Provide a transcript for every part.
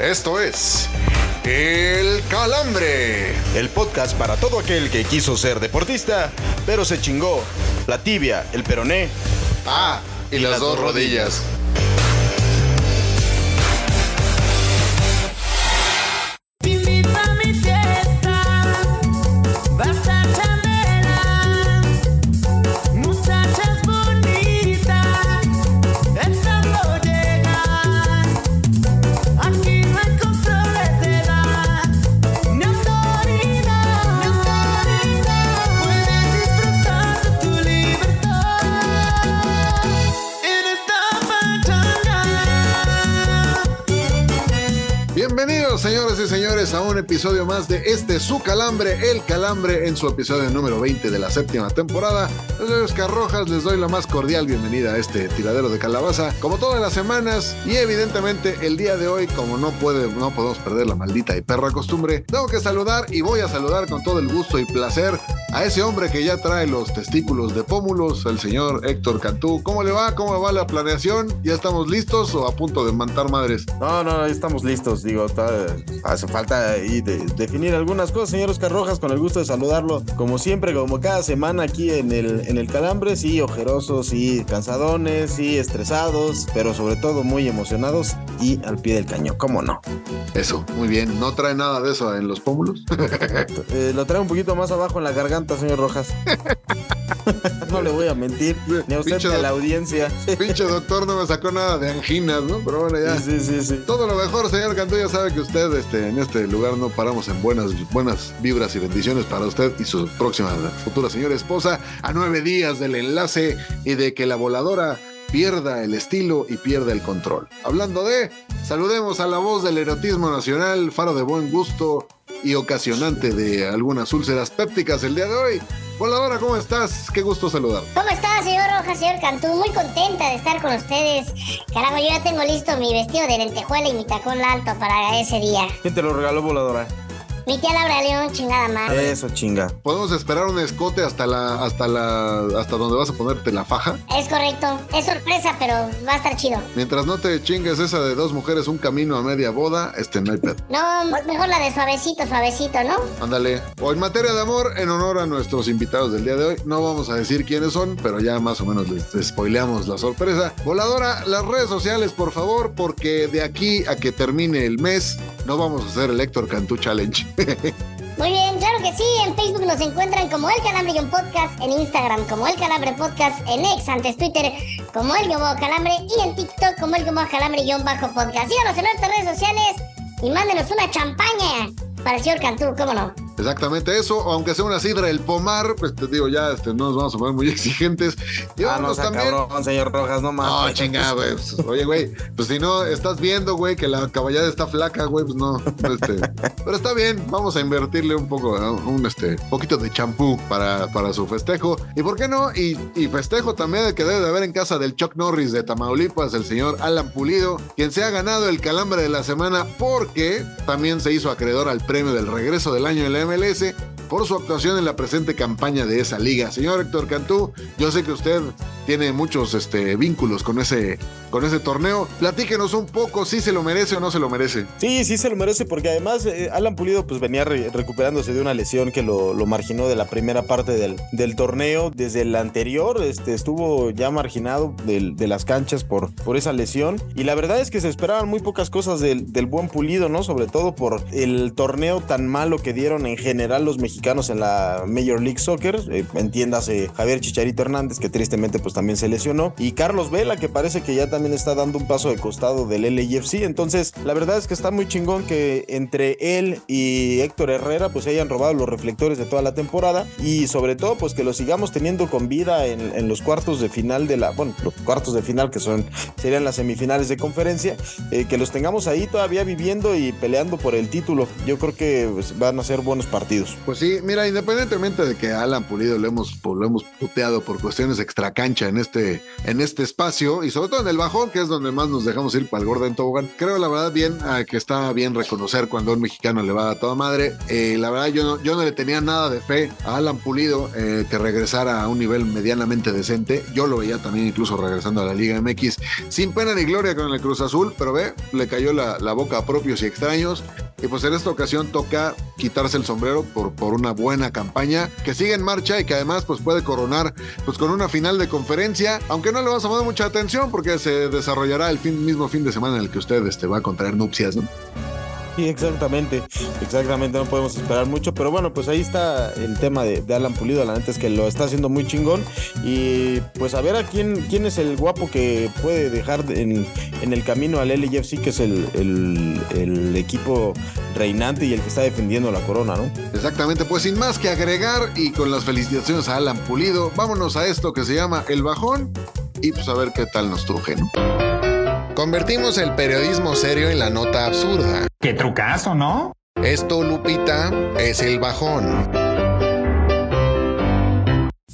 Esto es El Calambre. El podcast para todo aquel que quiso ser deportista, pero se chingó la tibia, el peroné. Ah, y, las, dos rodillas. Un episodio más de este Su Calambre, El Calambre, en su episodio número 20 de la séptima temporada. Yo soy Oscar Rojas, les doy la más cordial bienvenida a este tiradero de calabaza, como todas las semanas, y evidentemente el día de hoy, como no, puede, no podemos perder la maldita y perra costumbre, tengo que saludar y voy a saludar con todo el gusto y placer a ese hombre que ya trae los testículos de pómulos, el señor Héctor Cantú. ¿Cómo le va? ¿Cómo va la planeación? ¿Ya estamos listos o a punto de mantar madres? No, no, ahí estamos listos. Digo, hace falta ahí de- definir algunas cosas, señor Oscar Rojas, con el gusto de saludarlo. Como siempre, como cada semana aquí en el, en el Calambre, sí, ojerosos, sí, cansadones, sí, estresados, pero sobre todo muy emocionados y al pie del cañón, ¿cómo no? Eso, muy bien. ¿No trae nada de eso en los pómulos? Eh, lo traigo un poquito más abajo en la garganta, señor Rojas. no le voy a mentir, ni a usted ni a la audiencia. Pinche doctor no me sacó nada de anginas, ¿no? Pero bueno, ya. Sí, sí, sí, sí. Todo lo mejor, señor Cantú. Ya sabe que usted este, en este lugar no paramos en buenas, buenas vibras y bendiciones para usted y su próxima futura señora esposa. A nueve días del enlace y de que la voladora pierda el estilo y pierda el control. Hablando de, saludemos a la voz del erotismo nacional, faro de buen gusto y ocasionante de algunas úlceras pépticas el día de hoy. Voladora, ¿cómo estás? Qué gusto saludar. ¿Cómo está, señor Rojas, señor Cantú? Muy contenta de estar con ustedes. Carajo, yo ya tengo listo mi vestido de lentejuela y mi tacón alto para ese día. ¿Quién te lo regaló, voladora? Mi tía Laura León, chingada madre. Eso, chinga. ¿Podemos esperar un escote hasta la, hasta la, hasta donde vas a ponerte la faja? Es correcto. Es sorpresa, pero va a estar chido. Mientras no te chingues esa de dos mujeres, un camino a media boda, este no hay pedo. No, mejor la de suavecito, suavecito, ¿no? Ándale. O en materia de amor, en honor a nuestros invitados del día de hoy, no vamos a decir quiénes son, pero ya más o menos les, les spoileamos la sorpresa. Voladora, las redes sociales, por favor, porque de aquí a que termine el mes, no vamos a hacer el Héctor Cantú Challenge. Muy bien, claro que sí. En Facebook nos encuentran como El Calambre y un podcast. En Instagram como El Calambre Podcast. En X, antes Twitter, como El Bajo Calambre. Y en TikTok como El Bajo Calambre Guión Bajo Podcast. Síganos en nuestras redes sociales y mándenos una champaña para el señor Cantú, ¿cómo no? Exactamente eso, aunque sea una sidra el pomar, pues te digo, ya este, no nos vamos a poner muy exigentes. Y Ah, no también. cabrón, señor Rojas, no mames. No, chinga, güey. Pues, Oye, güey, pues si no estás viendo, güey, que la caballada está flaca, güey, pues no. Este, pero está bien, vamos a invertirle un poco, ¿no? un este, poquito de champú para, para su festejo. ¿Y por qué no? Y, y festejo también el que debe de haber en casa del Chuck Norris de Tamaulipas, el señor Alan Pulido, quien se ha ganado el calambre de la semana porque también se hizo acreedor al premio del regreso del año en la MLS por su actuación en la presente campaña de esa liga. Señor Héctor Cantú, yo sé que usted tiene muchos este, vínculos con ese, con ese torneo. Platíquenos un poco si se lo merece o no se lo merece. Sí, sí se lo merece porque además eh, Alan Pulido pues venía re- recuperándose de una lesión que lo, marginó de la primera parte del, del torneo. Desde el anterior este, estuvo ya marginado de las canchas por, por esa lesión. Y la verdad es que se esperaban muy pocas cosas del, del buen Pulido, ¿no? Sobre todo por el torneo tan malo que dieron en general los mexicanos en la Major League Soccer. Eh, entiéndase Javier Chicharito Hernández, que tristemente pues también se lesionó. Y Carlos Vela, que parece que ya también está dando un paso de costado del LAFC. Entonces, la verdad es que está muy chingón que entre él y Héctor Herrera pues hayan robado los reflectores de toda la temporada. Y sobre todo, pues que lo sigamos teniendo con vida en, en los cuartos de final de la, bueno, los cuartos de final que son, serían las semifinales de conferencia, eh, que los tengamos ahí todavía viviendo y peleando por el título. Yo creo que pues, van a ser buenos partidos. Pues sí, mira, independientemente de que Alan Pulido lo hemos, lo hemos puteado por cuestiones extracancha en este, en este espacio y sobre todo en el bajón, que es donde más nos dejamos ir para el Gordon Tobogán. Creo la verdad bien ah, que está bien reconocer cuando un mexicano le va a toda madre. Eh, la verdad yo no, yo no le tenía nada de fe a Alan Pulido eh, que regresara a un nivel medianamente decente. Yo lo veía también incluso regresando a la Liga MX sin pena ni gloria con el Cruz Azul, pero ve, le cayó la, la boca a propios y extraños. Y pues en esta ocasión toca quitarse el sombrero por, por una buena campaña que sigue en marcha y que además pues puede coronar pues con una final de conferencia, aunque no le vas a dar mucha atención porque se desarrollará el fin, mismo fin de semana en el que usted este, va a contraer nupcias, ¿no? Exactamente, exactamente, no podemos esperar mucho, pero bueno, pues ahí está el tema de, Alan Pulido, la neta es que lo está haciendo muy chingón y pues a ver a quién, quién es el guapo que puede dejar en, en el camino al LFC, que es el, el, equipo reinante y el que está defendiendo la corona, ¿no? Exactamente, pues sin más que agregar y con las felicitaciones a Alan Pulido, vámonos a esto que se llama El Bajón y pues a ver qué tal nos truje. Convertimos el periodismo serio en la nota absurda. Qué trucazo, ¿no? Esto, Lupita, es el bajón.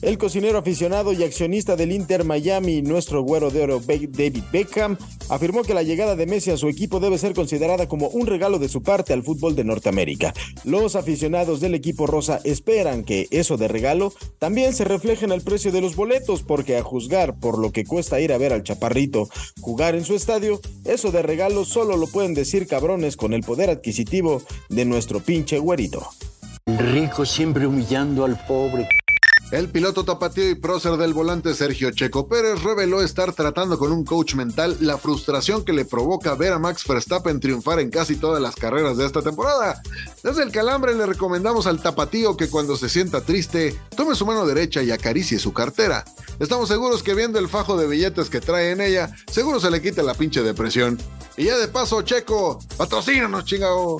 El cocinero aficionado y accionista del Inter Miami, nuestro güero de oro David Beckham, afirmó que la llegada de Messi a su equipo debe ser considerada como un regalo de su parte al fútbol de Norteamérica. Los aficionados del equipo rosa esperan que eso de regalo también se refleje en el precio de los boletos, porque a juzgar por lo que cuesta ir a ver al chaparrito jugar en su estadio, eso de regalo solo lo pueden decir cabrones con el poder adquisitivo de nuestro pinche güerito. Rico siempre humillando al pobre. El piloto tapatío y prócer del volante Sergio Checo Pérez reveló estar tratando con un coach mental la frustración que le provoca ver a Max Verstappen triunfar en casi todas las carreras de esta temporada. Desde el calambre le recomendamos al tapatío que cuando se sienta triste, tome su mano derecha y acaricie su cartera. Estamos seguros que viendo el fajo de billetes que trae en ella, seguro se le quita la pinche depresión. Y ya de paso, Checo, patrocínanos, chingado.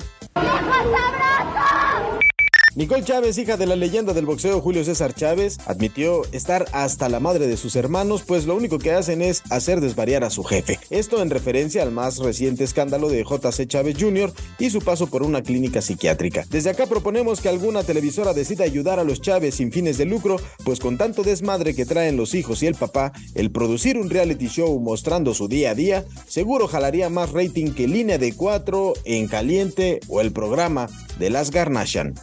Nicole Chávez, hija de la leyenda del boxeo Julio César Chávez, admitió estar hasta la madre de sus hermanos, pues lo único que hacen es hacer desvariar a su jefe. Esto en referencia al más reciente escándalo de JC Chávez Jr. y su paso por una clínica psiquiátrica. Desde acá proponemos que alguna televisora decida ayudar a los Chávez sin fines de lucro, pues con tanto desmadre que traen los hijos y el papá, el producir un reality show mostrando su día a día, seguro jalaría más rating que Línea de 4 en Caliente o el programa de las Garnachan.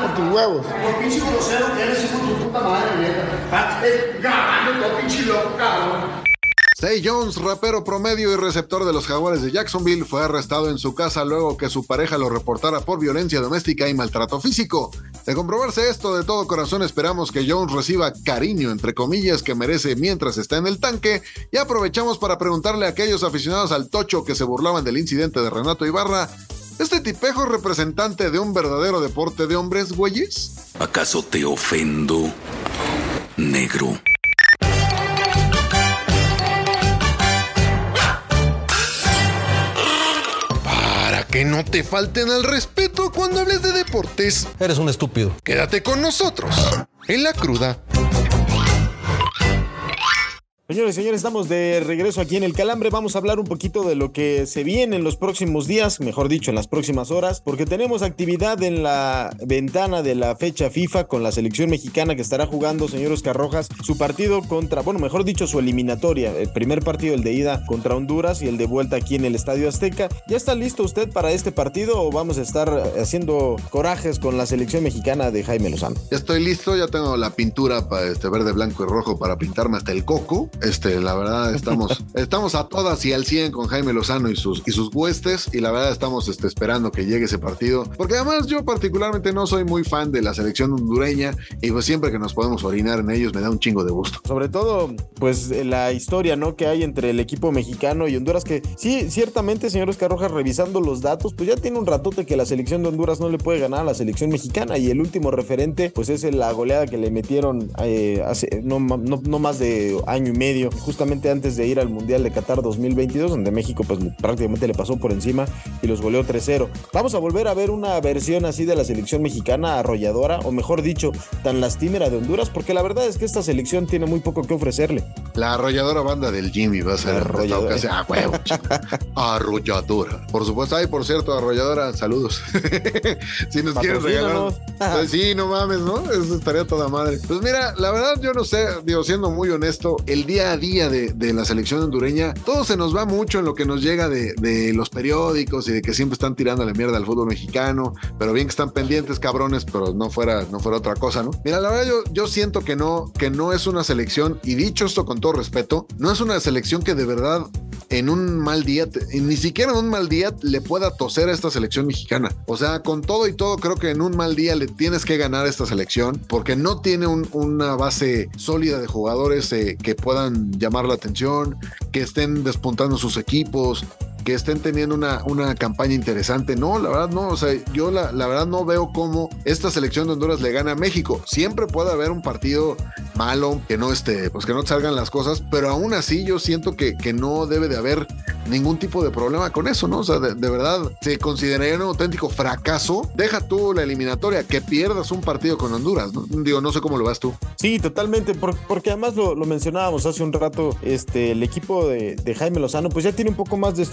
Madre. Por tus huevos. Por pinche grosero que eres, hijo de tu puta madre, neta. Ah, eh, Grabando todo pinche loco, cabrón. Say Jones, rapero promedio y receptor de los jaguares de Jacksonville, fue arrestado en su casa luego que su pareja lo reportara por violencia doméstica y maltrato físico. De comprobarse esto, de todo corazón esperamos que Jones reciba cariño, entre comillas, que merece mientras está en el tanque, y aprovechamos para preguntarle a aquellos aficionados al tocho que se burlaban del incidente de Renato Ibarra, ¿este tipejo es representante de un verdadero deporte de hombres, güeyes? ¿Acaso te ofendo, negro? Para que no te falten al respeto cuando hables de deportes, Eres un estúpido. quédate con nosotros en la cruda. Señores señores, estamos de regreso aquí en el Calambre. Vamos a hablar un poquito de lo que se viene en los próximos días, mejor dicho, en las próximas horas, porque tenemos actividad en la ventana de la fecha FIFA con la selección mexicana que estará jugando, señor Oscar Rojas, su partido contra, bueno, mejor dicho, su eliminatoria. El primer partido, el de ida contra Honduras y el de vuelta aquí en el Estadio Azteca. ¿Ya está listo usted para este partido o vamos a estar haciendo corajes con la selección mexicana de Jaime Lozano? Ya estoy listo, ya tengo la pintura para este verde, blanco y rojo para pintarme hasta el coco. Este, la verdad, estamos, estamos a todas y al 100 con Jaime Lozano y sus, y sus huestes. Y la verdad, estamos este, esperando que llegue ese partido. Porque además, yo particularmente no soy muy fan de la selección hondureña. Y pues siempre que nos podemos orinar en ellos, me da un chingo de gusto. Sobre todo, pues la historia, ¿no? Que hay entre el equipo mexicano y Honduras, que sí, ciertamente, señor Oscar Rojas, revisando los datos, pues ya tiene un ratote que la selección de Honduras no le puede ganar a la selección mexicana. Y el último referente, pues es la goleada que le metieron eh, hace no, no- no más de año y medio, justamente antes de ir al Mundial de Qatar 2022, donde México pues prácticamente le pasó por encima y los goleó 3-0. Vamos a volver a ver una versión así de la selección mexicana arrolladora, o mejor dicho, tan lastimera de Honduras, porque la verdad es que esta selección tiene muy poco que ofrecerle. La arrolladora banda del Jimmy va a ser esta arrolladora. Ah, huevo. Arrolladora. Por supuesto. Ay, por cierto, arrolladora, saludos. si nos quieres regalar. Pues sí, no mames, ¿no? Eso estaría toda madre. Pues mira, la verdad, yo no sé, digo, siendo muy honesto, el día a día de, de la selección hondureña, todo se nos va mucho en lo que nos llega de, de los periódicos y de que siempre están tirando la mierda al fútbol mexicano, pero bien que están pendientes, cabrones, pero no fuera, no fuera otra cosa, ¿no? Mira, la verdad, yo, yo siento que no, que no es una selección, y dicho esto con todo respeto, no es una selección que de verdad en un mal día, ni siquiera en un mal día le pueda toser a esta selección mexicana. O sea, con todo y todo, creo que en un mal día le tienes que ganar a esta selección porque no tiene un- una base sólida de jugadores eh, que puedan llamar la atención, que estén despuntando sus equipos. Que estén teniendo una, una campaña interesante. No, la verdad no. O sea, yo la, la verdad no veo cómo esta selección de Honduras le gana a México. Siempre puede haber un partido malo, que no esté, pues que no salgan las cosas, pero aún así yo siento que, que no debe de haber ningún tipo de problema con eso, ¿no? O sea, de, de verdad, se consideraría un auténtico fracaso. Deja tú la eliminatoria, que pierdas un partido con Honduras, ¿no? Digo, no sé cómo lo vas tú. Sí, totalmente, por- porque además lo, lo mencionábamos hace un rato, este, el equipo de, de Jaime Lozano pues ya tiene un poco más de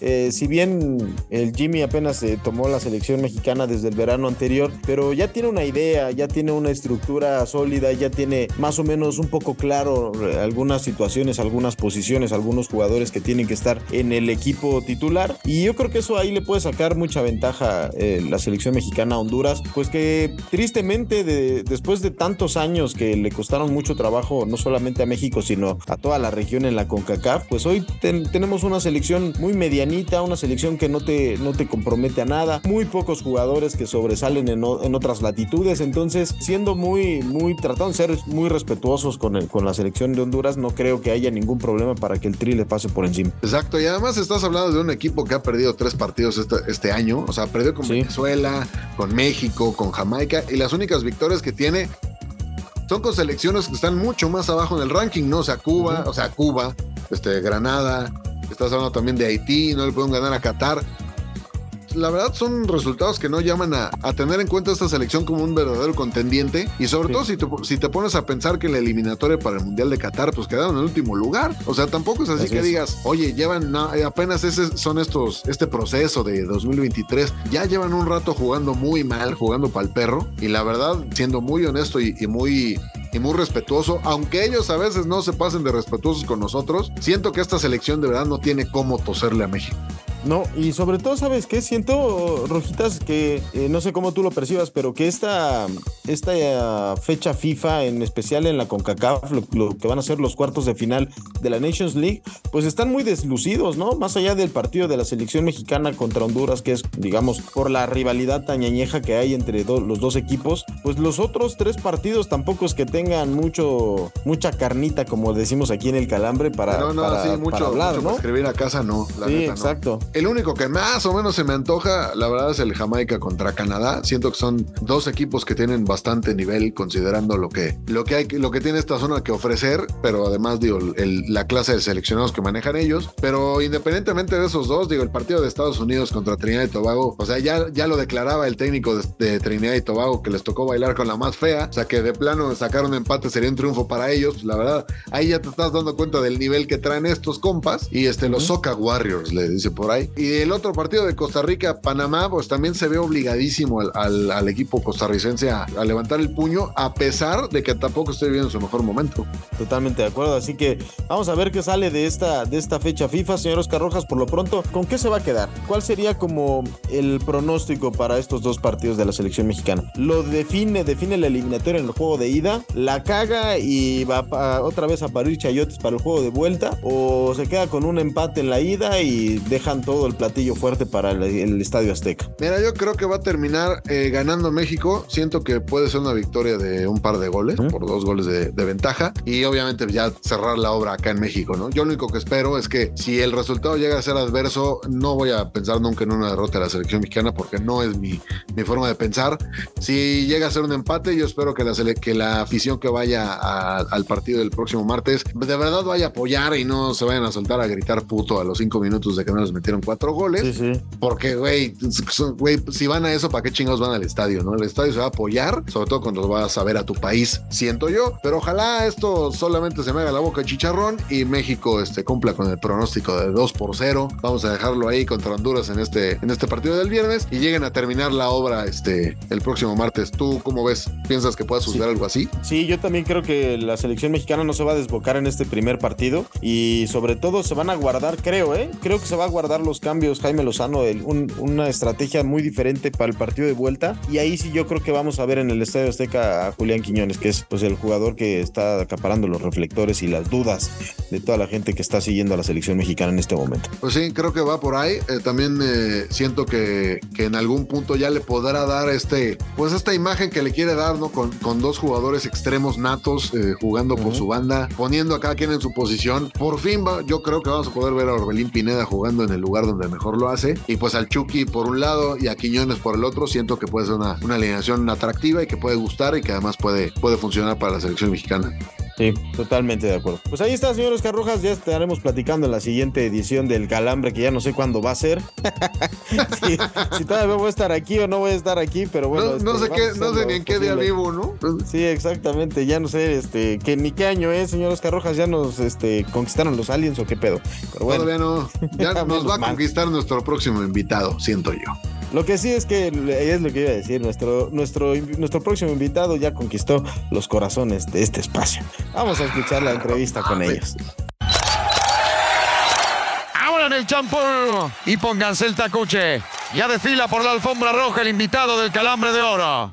eh, si bien el Jimmy apenas eh, tomó la selección mexicana desde el verano anterior, pero ya tiene una idea, ya tiene una estructura sólida, ya tiene más o menos un poco claro eh, algunas situaciones, algunas posiciones, algunos jugadores que tienen que estar en el equipo titular. Y yo creo que eso ahí le puede sacar mucha ventaja eh, la selección mexicana Honduras, pues que tristemente de- después de tantos años que le costaron mucho trabajo no solamente a México sino a toda la región en la CONCACAF, pues hoy ten- tenemos una selección muy medianita, una selección que no te, no te compromete a nada, muy pocos jugadores que sobresalen en, o- en otras latitudes, entonces siendo muy, muy, tratando de ser muy respetuosos con, el- con la selección de Honduras, no creo que haya ningún problema para que el Tri le pase por encima. Exacto, y además estás hablando de un equipo que ha perdido tres partidos este, este año, o sea, perdió con Sí. Venezuela, con México, con Jamaica, y las únicas victorias que tiene son con selecciones que están mucho más abajo en el ranking, ¿no? O sea, Cuba, o sea, Cuba, este, Granada, estás hablando también de Haití, no le pueden ganar a Qatar. La verdad son resultados que no llaman a, a tener en cuenta esta selección como un verdadero contendiente y sobre Sí. todo si te, si te pones a pensar que la eliminatoria para el Mundial de Qatar pues quedaron en el último lugar. O sea, tampoco es así, Así que es. digas, oye, llevan eh, apenas ese, son estos, este proceso de 2023, ya llevan un rato jugando muy mal, jugando para el perro y la verdad, siendo muy honesto y, y muy y muy respetuoso, aunque ellos a veces no se pasen de respetuosos con nosotros, siento que esta selección de verdad no tiene cómo toserle a México. No, y sobre todo, ¿sabes qué? Siento, Rojitas, que eh, no sé cómo tú lo percibas, pero que esta, esta eh, fecha FIFA, en especial en la CONCACAF, lo, lo que van a ser los cuartos de final de la Nations League, pues están muy deslucidos, ¿no? Más allá del partido de la selección mexicana contra Honduras, que es, digamos, por la rivalidad tan ñañeja que hay entre do- los dos equipos, pues los otros tres partidos tampoco es que tengan mucho, mucha carnita, como decimos aquí en el Calambre, para, no, no, para, sí, para mucho, hablar, mucho ¿no? para escribir a casa, no. La Sí, neta, no. exacto. El único que más o menos se me antoja, la verdad, es el Jamaica contra Canadá. Siento que son dos equipos que tienen bastante nivel considerando lo que, lo que hay, lo que tiene esta zona que ofrecer, pero además, digo, el- la clase de seleccionados que manejan ellos. Pero independientemente de esos dos, digo, el partido de Estados Unidos contra Trinidad y Tobago, o sea, ya, ya lo declaraba el técnico de, de Trinidad y Tobago que les tocó bailar con la más fea, o sea, que de plano sacar un empate sería un triunfo para ellos. La verdad, ahí ya te estás dando cuenta del nivel que traen estos compas y este, los Soca Warriors, le dice por ahí. Y el otro partido de Costa Rica, Panamá, pues también se ve obligadísimo al, equipo costarricense a, levantar el puño, a pesar de que tampoco esté viviendo su mejor momento. Totalmente de acuerdo, así que vamos a ver qué sale de esta, de esta fecha FIFA, señor Oscar Rojas, por lo pronto, ¿con qué se va a quedar? ¿Cuál sería como el pronóstico para estos dos partidos de la selección mexicana? ¿Lo define, define la eliminatoria en el juego de ida? ¿La caga y va otra vez a parir chayotes para el juego de vuelta? ¿O se queda con un empate en la ida y dejan todo el platillo fuerte para el, el Estadio Azteca? Mira, yo creo que va a terminar eh, ganando México. Siento que puede ser una victoria de un par de goles, por dos goles de, de ventaja. Y obviamente ya cerrar la obra acá en México, ¿no? Yo lo único que espero es que si el resultado llega a ser adverso, no voy a pensar nunca en una derrota de la selección mexicana porque no es mi, mi forma de pensar. Si llega a ser un empate, yo espero que la, que la afición que vaya a- al partido del próximo martes de verdad vaya a apoyar y no se vayan a soltar a gritar puto a los cinco minutos de que no les metieron cuatro goles. Sí, sí. Porque, güey, güey, si van a eso, ¿para qué chingados van al estadio? ¿No? El estadio se va a apoyar, sobre todo cuando vas a ver a tu país, siento yo. Pero ojalá esto solamente se me haga la boca de chicharrón y México este, cumpla con el pronóstico de 2 por 0. Vamos a dejarlo ahí contra Honduras en este, en este partido del viernes y lleguen a terminar la obra este, el próximo martes. ¿Tú cómo ves? ¿Piensas que pueda suceder algo así? Sí, yo también creo que la selección mexicana no se va a desbocar en este primer partido y sobre todo se van a guardar, creo, ¿eh? Creo que se va a guardar los cambios Jaime Lozano, el- un- una estrategia muy diferente para el partido de vuelta y ahí sí yo creo que vamos a ver en el Estadio Azteca a Julián Quiñones, que es pues el jugador que está acaparando los reflectores y las dudas de toda la gente que está siguiendo a la selección mexicana en este momento. Pues sí, creo que va por ahí. Eh, también eh, siento que, que en algún punto ya le podrá dar este, pues esta imagen que le quiere dar, ¿no? Con, con dos jugadores extremos natos eh, jugando por su banda, poniendo a cada quien en su posición. Por fin, va, yo creo que vamos a poder ver a Orbelín Pineda jugando en el lugar donde mejor lo hace. Y pues al Por un lado y a Quiñones por el otro. Siento que puede ser una, una alineación atractiva y que puede gustar y que además puede, puede funcionar para la selección mexicana. Sí, totalmente de acuerdo. Pues ahí está, señores Carrojas. Ya estaremos platicando en la siguiente edición del Calambre, que ya no sé cuándo va a ser. si, si todavía voy a estar aquí o no voy a estar aquí, pero bueno. no, no este, sé qué, no sé ni en qué día vivo, ¿no? Sí, exactamente. Ya no sé, este, que ni qué año es, señores Carrojas. Ya nos, este, conquistaron los aliens o qué pedo. Pero bueno, Todavía no. Ya nos va a conquistar nuestro próximo invitado, siento yo. Lo que sí es que es lo que iba a decir. Nuestro, nuestro, nuestro próximo invitado ya conquistó los corazones de este espacio. Vamos a escuchar la entrevista con ellos. Ahora en el champú y pónganse el tacuche. Ya desfila por la alfombra roja el invitado del calambre de oro.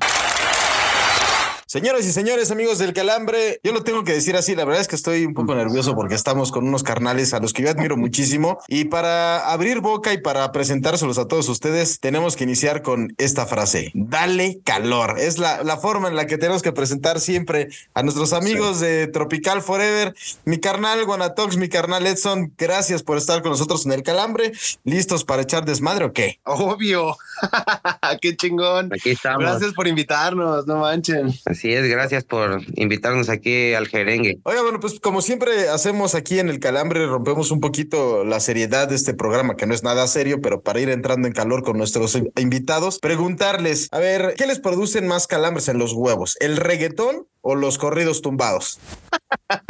Señoras y señores, amigos del Calambre, yo lo tengo que decir así, la verdad es que estoy un poco nervioso porque estamos con unos carnales a los que yo admiro muchísimo y para abrir boca y para presentárselos a todos ustedes tenemos que iniciar con esta frase, dale calor. Es la, la forma en la que tenemos que presentar siempre a nuestros amigos de Tropical Forever, mi carnal Guanatox, mi carnal Edson, gracias por estar con nosotros en el Calambre, listos para echar desmadre o qué? Obvio. Qué chingón. Aquí estamos. Gracias por invitarnos, no manchen. Así es, gracias por invitarnos aquí al jerengue. Oiga, bueno, pues como siempre hacemos aquí en el Calambre, rompemos un poquito la seriedad de este programa, que no es nada serio, pero para ir entrando en calor con nuestros in- invitados, preguntarles, a ver, ¿qué les producen más calambres en los huevos? ¿El reggaetón o los corridos tumbados?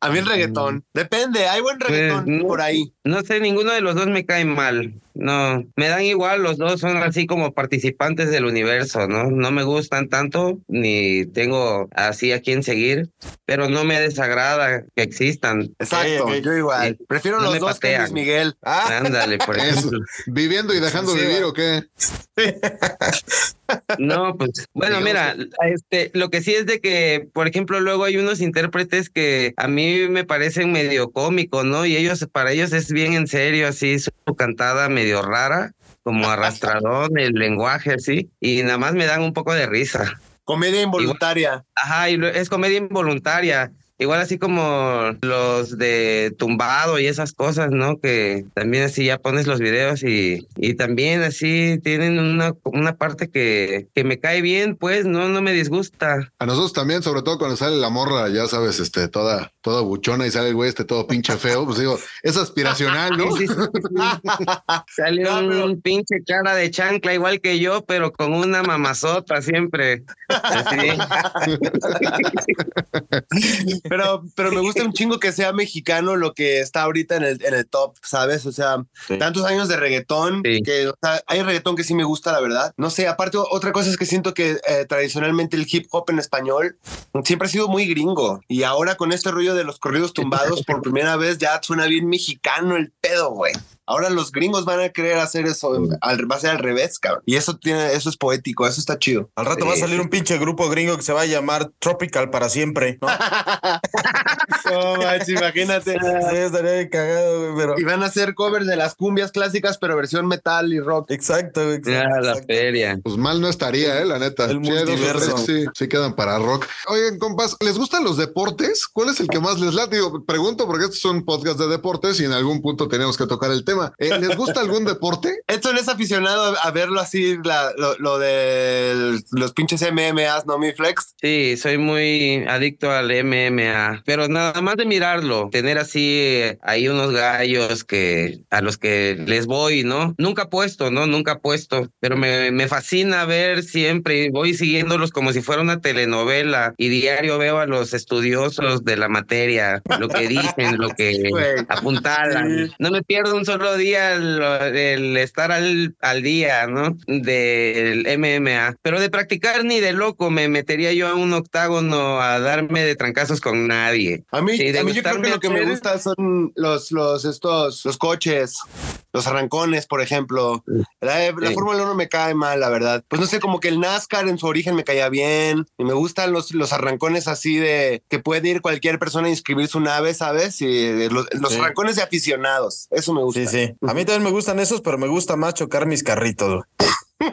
A mí el reggaetón. Depende, hay buen Pues, reggaetón no, por ahí. no sé, ninguno de los dos me cae mal. No, me dan igual, los dos son así como participantes del universo, ¿no? No me gustan tanto, ni tengo así a quién seguir, pero no me desagrada que existan. Exacto, yo igual. Sí. Prefiero No los me dos que patean. Luis Miguel. Ah, Ándale, por Eso. ejemplo. ¿Viviendo y dejando Sí, vivir o qué? No, pues bueno, mira, este, lo que sí es de que, por ejemplo, luego hay unos intérpretes que a mí me parecen medio cómicos, ¿no? Y ellos, para ellos es bien en serio, así, su cantada medio rara, como arrastradón, el lenguaje así, y nada más me dan un poco de risa. Comedia involuntaria. Ajá, y es comedia involuntaria. Igual así como los de tumbado y esas cosas, ¿no? Que también así ya pones los videos y, y también así tienen una, una parte que, que me cae bien, pues, no, no me disgusta. A nosotros también, sobre todo cuando sale la morra, ya sabes, este, toda, toda buchona y sale el güey este todo pinche feo, pues digo, es aspiracional, ¿no? Sí, sí, sí. Sale No, un pero- pinche cara de chancla igual que yo, pero con una mamazota siempre. Así. Pero, pero me gusta un chingo que sea mexicano lo que está ahorita en el, en el top, ¿sabes? O sea, Sí. tantos años de reggaetón, Sí. que o sea, hay reggaetón que sí me gusta, la verdad. No sé, aparte otra cosa es que siento que eh, tradicionalmente el hip hop en español siempre ha sido muy gringo. Y ahora con este rollo de los corridos tumbados, por primera vez ya suena bien mexicano el pedo, güey. Ahora los gringos van a querer hacer eso, al- va a ser al revés, cabrón. Y eso tiene, eso es poético, eso está chido. al rato va a salir un pinche grupo gringo que se va a llamar Tropical para siempre, ¿no? No, manches, imagínate. Sí, estaría bien cagado, güey, pero. Y van a hacer cover de las cumbias clásicas, pero versión metal y rock. Exacto, güey. Ya, exacto, la exacto. feria. Pues mal no estaría, eh, la neta. El dos o multiverso. tres, Sí, sí quedan para rock. Oigan, compas, ¿les gustan los deportes? ¿Cuál es el que más les late? Digo, pregunto porque estos son podcasts de deportes y en algún punto tenemos que tocar el tema. Eh, ¿Les gusta algún deporte? Edson es aficionado a verlo así, la- lo, lo de los pinches MMAs, ¿no, mi flex? Sí, soy muy adicto al MMA, pero nada más de mirarlo, tener así eh, ahí unos gallos que a los que les voy, ¿no? Nunca puesto, ¿no? Nunca puesto, pero me, me fascina ver siempre, voy siguiéndolos como si fuera una telenovela y diario veo a los estudiosos de la materia, lo que dicen, lo que apuntalan. No me pierdo un solo día el, el estar al, al día, ¿no? Del MMA. Pero de practicar ni de loco me metería yo a un octágono a darme de trancazos con nadie. A mí, Sí, a mí yo creo que lo que me gusta son los, los, estos, los coches, los arrancones, por ejemplo. La, la Sí. Fórmula 1 me cae mal, la verdad. Pues no sé, como que el NASCAR en su origen me caía bien. Y me gustan los, los arrancones así de que puede ir cualquier persona a inscribir su nave, ¿sabes? Y los, los Sí. arrancones de aficionados. Eso me gusta. Sí, sí. A mí también me gustan esos, pero me gusta más chocar mis carritos.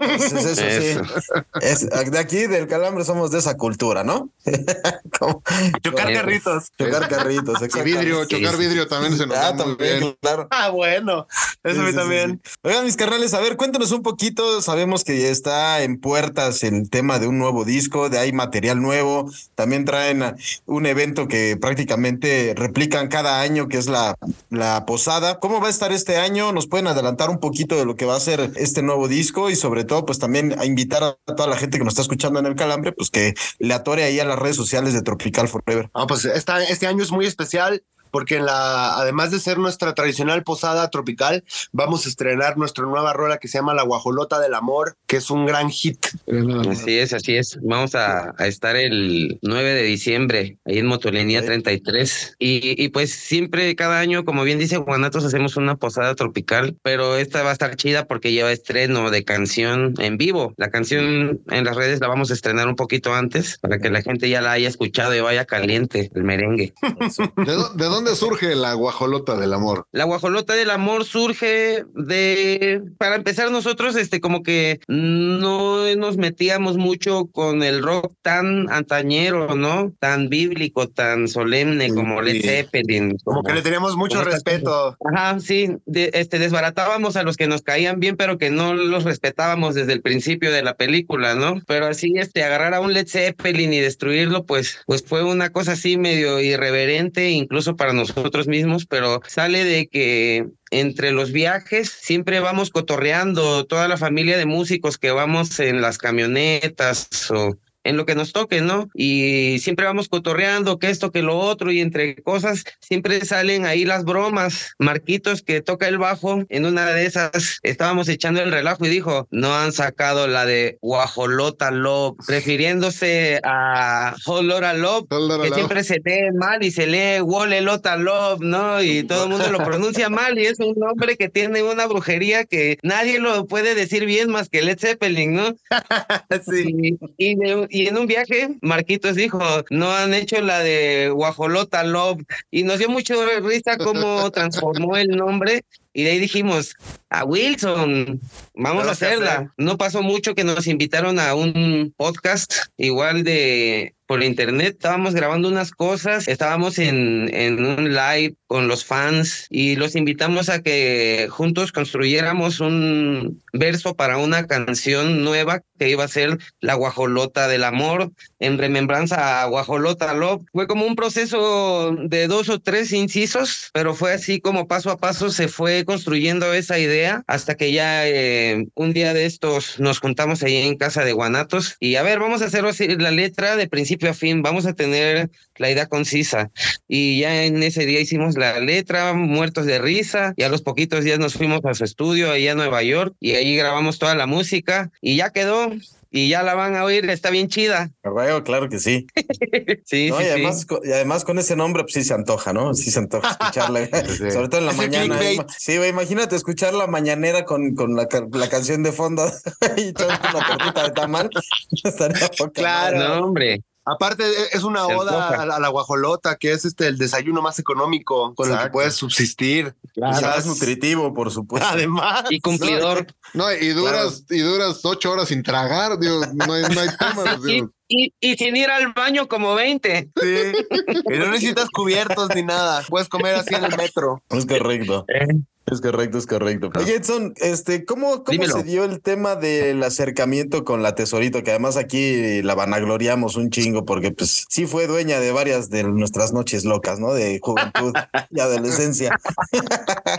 Es- es- eso Eso. sí. Es- de aquí del calambre somos de esa cultura, ¿no? Como- Chocar carritos. chocar carritos, Y exacto. vidrio, chocar vidrio también se nos da Ah, muy también, bien. claro. Ah, bueno. Eso a mí también. sí. Oigan, mis carnales, a ver, cuéntanos un poquito. Sabemos que está en puertas el tema de un nuevo disco, de hay material nuevo. También traen un evento que prácticamente replican cada año, que es la, la posada. ¿Cómo va a estar este año? ¿Nos pueden adelantar un poquito de lo que va a ser este nuevo disco? Y sobre todo, pues también a invitar a toda la gente que nos está escuchando en el Calambre, pues que le atore ahí a las redes sociales de Tropical Forever. Ah, pues esta- este año es muy especial porque en la, además de ser nuestra tradicional posada tropical, vamos a estrenar nuestra nueva rola que se llama La Guajolota del Amor, que es un gran hit. Así es, así es. Vamos a, a estar el 9 de diciembre ahí en Motolenía Ok. 33. Y, y pues siempre, cada año, como bien dice Juanatos, hacemos una posada tropical, pero esta va a estar chida porque lleva estreno de canción en vivo. La canción en las redes la vamos a estrenar un poquito antes para que la gente ya la haya escuchado y vaya caliente el merengue. ¿De, dó- de dónde surge la guajolota del amor? La guajolota del amor surge de, para empezar nosotros, este, como que no nos metíamos mucho con el rock tan antañero, ¿no? Tan bíblico, tan solemne como Led. Zeppelin. Como que le teníamos mucho respeto. Ajá, sí, de- este, desbaratábamos a los que nos caían bien, pero que no los respetábamos desde el principio de la película, ¿no? Pero así, este, agarrar a un Led Zeppelin y destruirlo, pues, pues fue una cosa así medio irreverente, incluso para nosotros mismos, pero sale de que entre los viajes siempre vamos cotorreando toda la familia de músicos que vamos en las camionetas o en lo que nos toque, ¿no? Y siempre vamos cotorreando que esto, que lo otro, y entre cosas siempre salen ahí las bromas. Marquitos que toca el bajo, en una de esas estábamos echando el relajo y dijo, no han sacado la de Guajolota Love, refiriéndose a Holora Love, que siempre se lee mal y se lee Wolelota Love, ¿no? Y todo el mundo lo pronuncia mal y es un nombre que tiene una brujería que nadie lo puede decir bien más que Led Zeppelin, ¿no? Sí. Y, y de- y en un viaje, Marquitos dijo, no han hecho la de Guajolota Love. Y nos dio mucho risa cómo transformó el nombre. Y de ahí dijimos, a Wilson, vamos a hacer. hacerla. No pasó mucho que nos invitaron a un podcast igual de por internet. Estábamos grabando unas cosas, estábamos en, en un live con los fans y los invitamos a que juntos construyéramos un verso para una canción nueva que iba a ser La Guajolota del Amor en remembranza a Guajolota Love. Fue como un proceso de dos o tres incisos, pero fue así como paso a paso se fue construyendo esa idea hasta que ya eh, un día de estos nos juntamos ahí en casa de Guanatos y a ver, vamos a hacer la letra de principio a fin, vamos a tener la idea concisa. Y ya en ese día hicimos la letra, muertos de risa, y a los poquitos días nos fuimos a su estudio allá a Nueva York y ahí grabamos toda la música y ya quedó. Y ya la van a oír, está bien chida. Claro que sí. Sí, No, sí, y, sí. además, co- y además con ese nombre, pues sí se antoja, ¿no? Sí se antoja escucharla. Sobre todo en la mañana. Ima- Sí, güey, imagínate escuchar la mañanera con, con la, la canción de fondo y echando una tortita de tamal. Estaría poca Claro. No, hombre. Aparte, e- es una oda a la, a la guajolota, que es este el desayuno más económico con el que Exacto. puedes subsistir. Claro, O sea, es nutritivo, por supuesto. Además, Y cumplidor. No, y duras, y duras ocho horas sin tragar, digo, no hay, no hay tema. Y, digo. y, y sin ir al baño como 20. Sí. Y no necesitas cubiertos ni nada. Puedes comer así en el metro. Es correcto. Es correcto, es correcto. Oye, Edson, este, ¿cómo, cómo se dio el tema del acercamiento con la tesorito? Que además aquí la vanagloriamos un chingo porque pues sí fue dueña de varias de nuestras noches locas, ¿no? De juventud y adolescencia.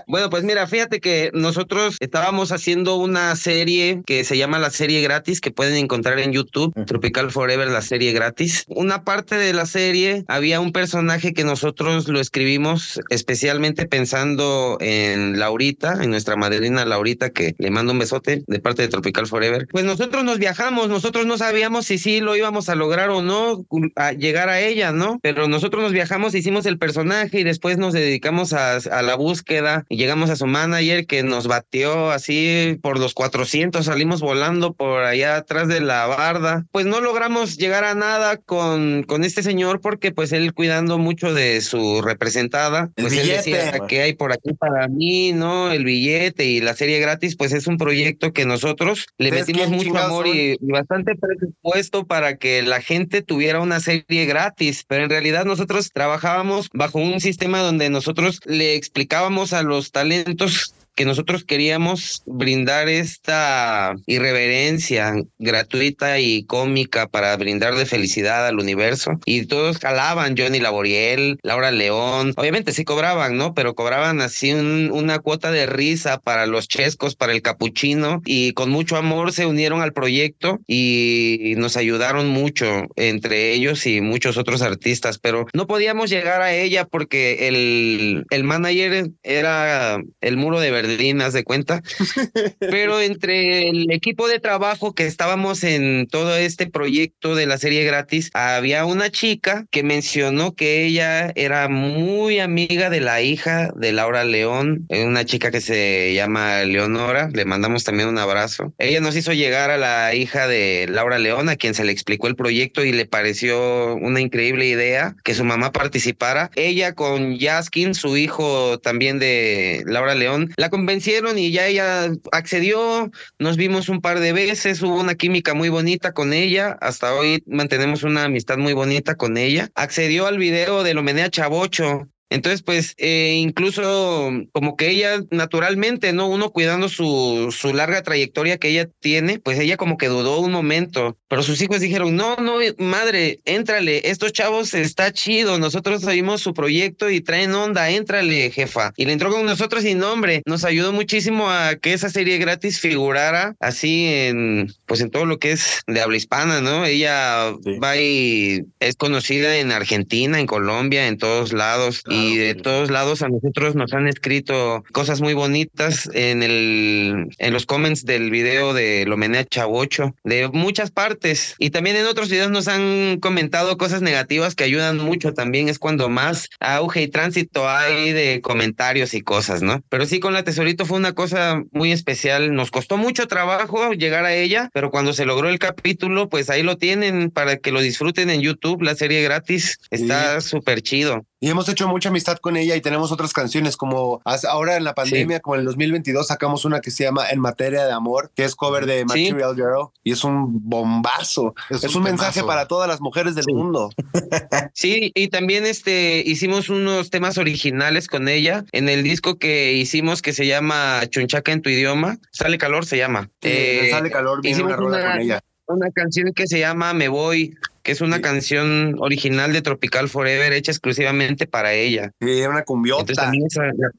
Bueno, pues mira, fíjate que nosotros estábamos haciendo una serie que se llama la serie gratis, que pueden encontrar en YouTube, Tropical Forever, la serie gratis. Una parte de la serie había un personaje que nosotros lo escribimos especialmente pensando en Laurita, en nuestra madrina Laurita, que le mando un besote de parte de Tropical Forever. Pues nosotros nos viajamos, nosotros no sabíamos si sí lo íbamos a lograr o no, a llegar a ella, ¿no? Pero nosotros nos viajamos, hicimos el personaje y después nos dedicamos a, a la búsqueda y llegamos a su manager que nos batió así por los 400, salimos volando por allá atrás de la barda. Pues no logramos llegar a nada con, con este señor porque pues él cuidando mucho de su representada, pues él decía que hay por aquí para mí, ¿no? El billete y la serie gratis, pues es un proyecto que nosotros le ¿Ustedes metimos mucho amor y, y bastante presupuesto para que la gente tuviera una serie gratis, pero en realidad nosotros trabajábamos bajo un sistema donde nosotros le explicábamos a los talentos que nosotros queríamos brindar esta irreverencia gratuita y cómica para brindarle felicidad al universo. Y todos jalaban, Johnny Laboriel, Laura León. Obviamente sí cobraban, ¿no? Pero cobraban así un- una cuota de risa para los chescos, para el capuchino. Y con mucho amor se unieron al proyecto y nos ayudaron mucho entre ellos y muchos otros artistas. Pero no podíamos llegar a ella porque el, el manager era el muro de Berlín, haz de cuenta. Pero entre el equipo de trabajo que estábamos en todo este proyecto de la serie gratis, había una chica que mencionó que ella era muy amiga de la hija de Laura León, eh, una chica que se llama Leonora, le mandamos también un abrazo. Ella nos hizo llegar a la hija de Laura León, a quien se le explicó el proyecto y le pareció una increíble idea que su mamá participara. Ella con Yaskin, su hijo también de Laura León, la convencieron y ya ella accedió, nos vimos un par de veces, hubo una química muy bonita con ella, hasta hoy mantenemos una amistad muy bonita con ella. Accedió al video de Lomenea Chavocho. Entonces, pues, eh, incluso como que ella naturalmente, ¿no? Uno cuidando su, su larga trayectoria que ella tiene, pues ella como que dudó un momento, pero sus hijos dijeron, no, no, madre, éntrale, estos chavos está chido, nosotros oímos su proyecto y traen onda, éntrale, jefa. Y le entró con nosotros sin nombre, nos ayudó muchísimo a que esa serie gratis figurara así en, pues en todo lo que es de habla hispana, ¿no? Ella Sí. va y es conocida en Argentina, en Colombia, en todos lados y de todos lados a nosotros nos han escrito cosas muy bonitas en el en los comments del video de Lomenea Chavocho de muchas partes. Y también en otros videos nos han comentado cosas negativas que ayudan mucho. También es cuando más auge y tránsito hay de comentarios y cosas, ¿no? Pero sí con la Tesorito fue una cosa muy especial, nos costó mucho trabajo llegar a ella, pero cuando se logró el capítulo, pues ahí lo tienen para que lo disfruten en YouTube, la serie gratis, está súper chido. Y hemos hecho mucha amistad con ella y tenemos otras canciones como ahora en la pandemia, como en el 2022, sacamos una que se llama En materia de amor, que es cover de Sí. Material Girl y es un bombazo. Es, Es un, un mensaje para todas las mujeres del mundo. Sí, y también este hicimos unos temas originales con ella en el disco que hicimos que se llama Chunchaca en tu idioma. Sale calor, se llama. Sí, Eh, sale calor, viene una rola una- con ella. una canción que se llama Me Voy, que es una Sí. canción original de Tropical Forever hecha exclusivamente para ella. Sí, una Entonces cumbiota. también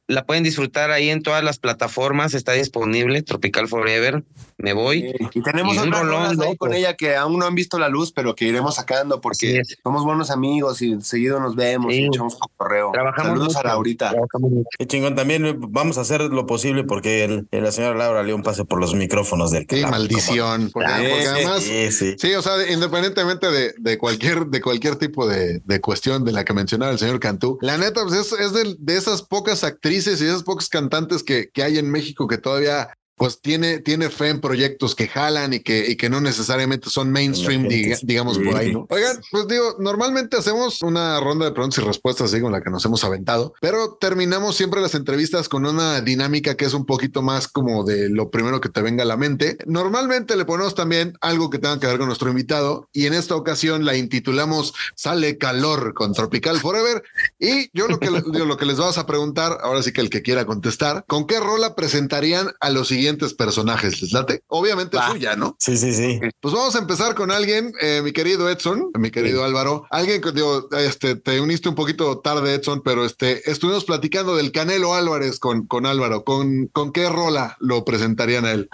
la pueden disfrutar ahí en todas las plataformas, está disponible Tropical Forever, Me Voy. Sí, Y tenemos Y un rolón ahí con ella que aún no han visto la luz, pero que iremos sacando porque somos buenos amigos y seguido nos vemos Sí. y echamos correo. Trabajamos Saludos a mucho, Laurita. trabajamos mucho. Qué chingón. También vamos a hacer lo posible porque el, la señora Laura León pase por los micrófonos del Qué Calambre, maldición. Porque, Sí, porque además, Sí, sí. sí, o sea, independientemente de, de cualquier, de cualquier tipo de, de cuestión de la que mencionaba el señor Cantú, la neta, pues es, es de, de esas pocas actrices y de esas pocas cantantes que, que hay en México que todavía pues tiene, tiene fe en proyectos que jalan y que, y que no necesariamente son mainstream, diga- digamos por ahí, ¿no? Oigan, pues digo, normalmente hacemos una ronda de preguntas y respuestas así con la que nos hemos aventado, pero terminamos siempre las entrevistas con una dinámica que es un poquito más como de lo primero que te venga a la mente. Normalmente le ponemos también algo que tenga que ver con nuestro invitado y en esta ocasión la intitulamos Sale calor con Tropical Forever y yo lo que, digo, lo que les vamos a preguntar, ahora sí que el que quiera contestar, ¿con qué rola presentarían a los siguientes personajes? ¿Les late? Obviamente suya, ¿no? Sí, sí, sí. Pues vamos a empezar con alguien, eh, mi querido Edson, mi querido Álvaro, alguien que digo, este, te uniste un poquito tarde, Edson, pero este, estuvimos platicando del Canelo Álvarez con, con Álvaro. ¿Con, ¿Con qué rola lo presentarían a él?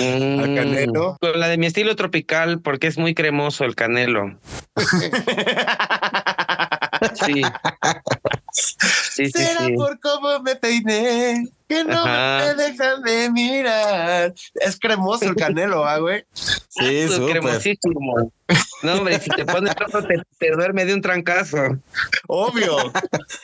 Mm, Canelo? Con la de mi estilo tropical, porque es muy cremoso el canelo. Sí. Sí, sí, Será sí. por cómo me peiné que no Ajá. me dejan de mirar. Es cremoso el canelo, ¿ah, güey. Sí, Es súper. cremosísimo. No, hombre, si te pones rojo, te, te duerme de un trancazo. Obvio.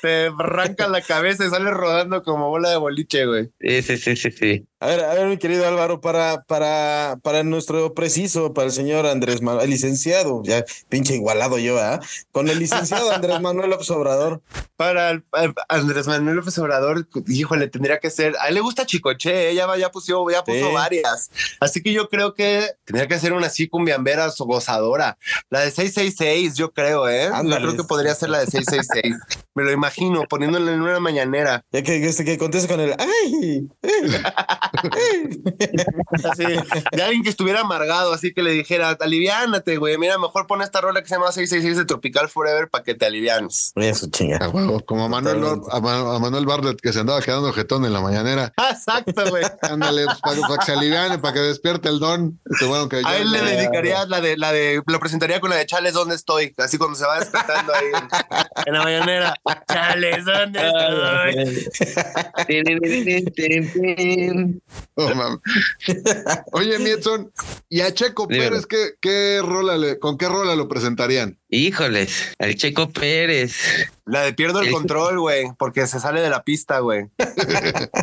Te arranca la cabeza y sales rodando como bola de boliche, güey. Sí, sí, sí, sí, sí. A ver, a ver, mi querido Álvaro, para, para, para nuestro preciso, para el señor Andrés Manuel, el licenciado, ya pinche igualado yo, ¿ah? Con el licenciado Andrés Manuel López Obrador. Para el- el Andrés Manuel López Obrador, híjole, tendría que ser. A él le gusta Chicoche, ella ya puso, ya puso Sí. varias. Así que yo creo que tendría que ser una así cumbiambera o gozadora. La de 666, yo creo, ¿eh? Yo creo que podría ser la de 666. Me lo imagino, poniéndole en una mañanera. Ya que, este, que conteste con el ¡ay! Así, de alguien que estuviera amargado, así que le dijera, aliviánate, güey. Mira, mejor pon esta rola que se llama 666 de Tropical Forever para que te alivianes. Eso, chinga. A huevo, como a Manuel, a, Ma- a Manuel Bartlett que se andaba quedando jetón en la mañanera. Exacto, güey. Ándale, pues, para, para que se aliviane, para que despierte el don. Este, bueno, que A él le dedicaría la de, la de, lo presentaría con la de Chales, ¿dónde estoy? Así cuando se va despertando ahí en, en la mañanera. Chales, ¿dónde estoy? Oh, mames. Oye, Mietson, y a Checo. Pérez, ¿qué, qué rola le- ¿con qué rola lo presentarían? Híjoles, el Checo Pérez. La de pierdo el Sí. control, güey, porque se sale de la pista, güey.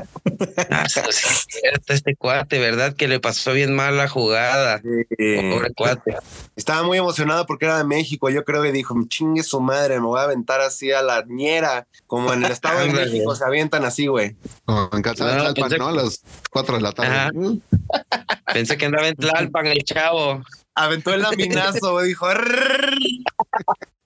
Ah, eso sí es cierto, este cuate, ¿verdad? Que le pasó bien mal la jugada. Pobre cuate. Estaba muy emocionado porque era de México. Yo creo que dijo, chingue su madre, me voy a aventar así a la ñera. Como en el Estado de. México se avientan así, güey. Oh, en Calzada No, Tlalpan, pensé ¿no? A las 4 de la tarde. Mm. Pensé que andaba en Tlalpan el chavo. Aventó el laminazo, dijo.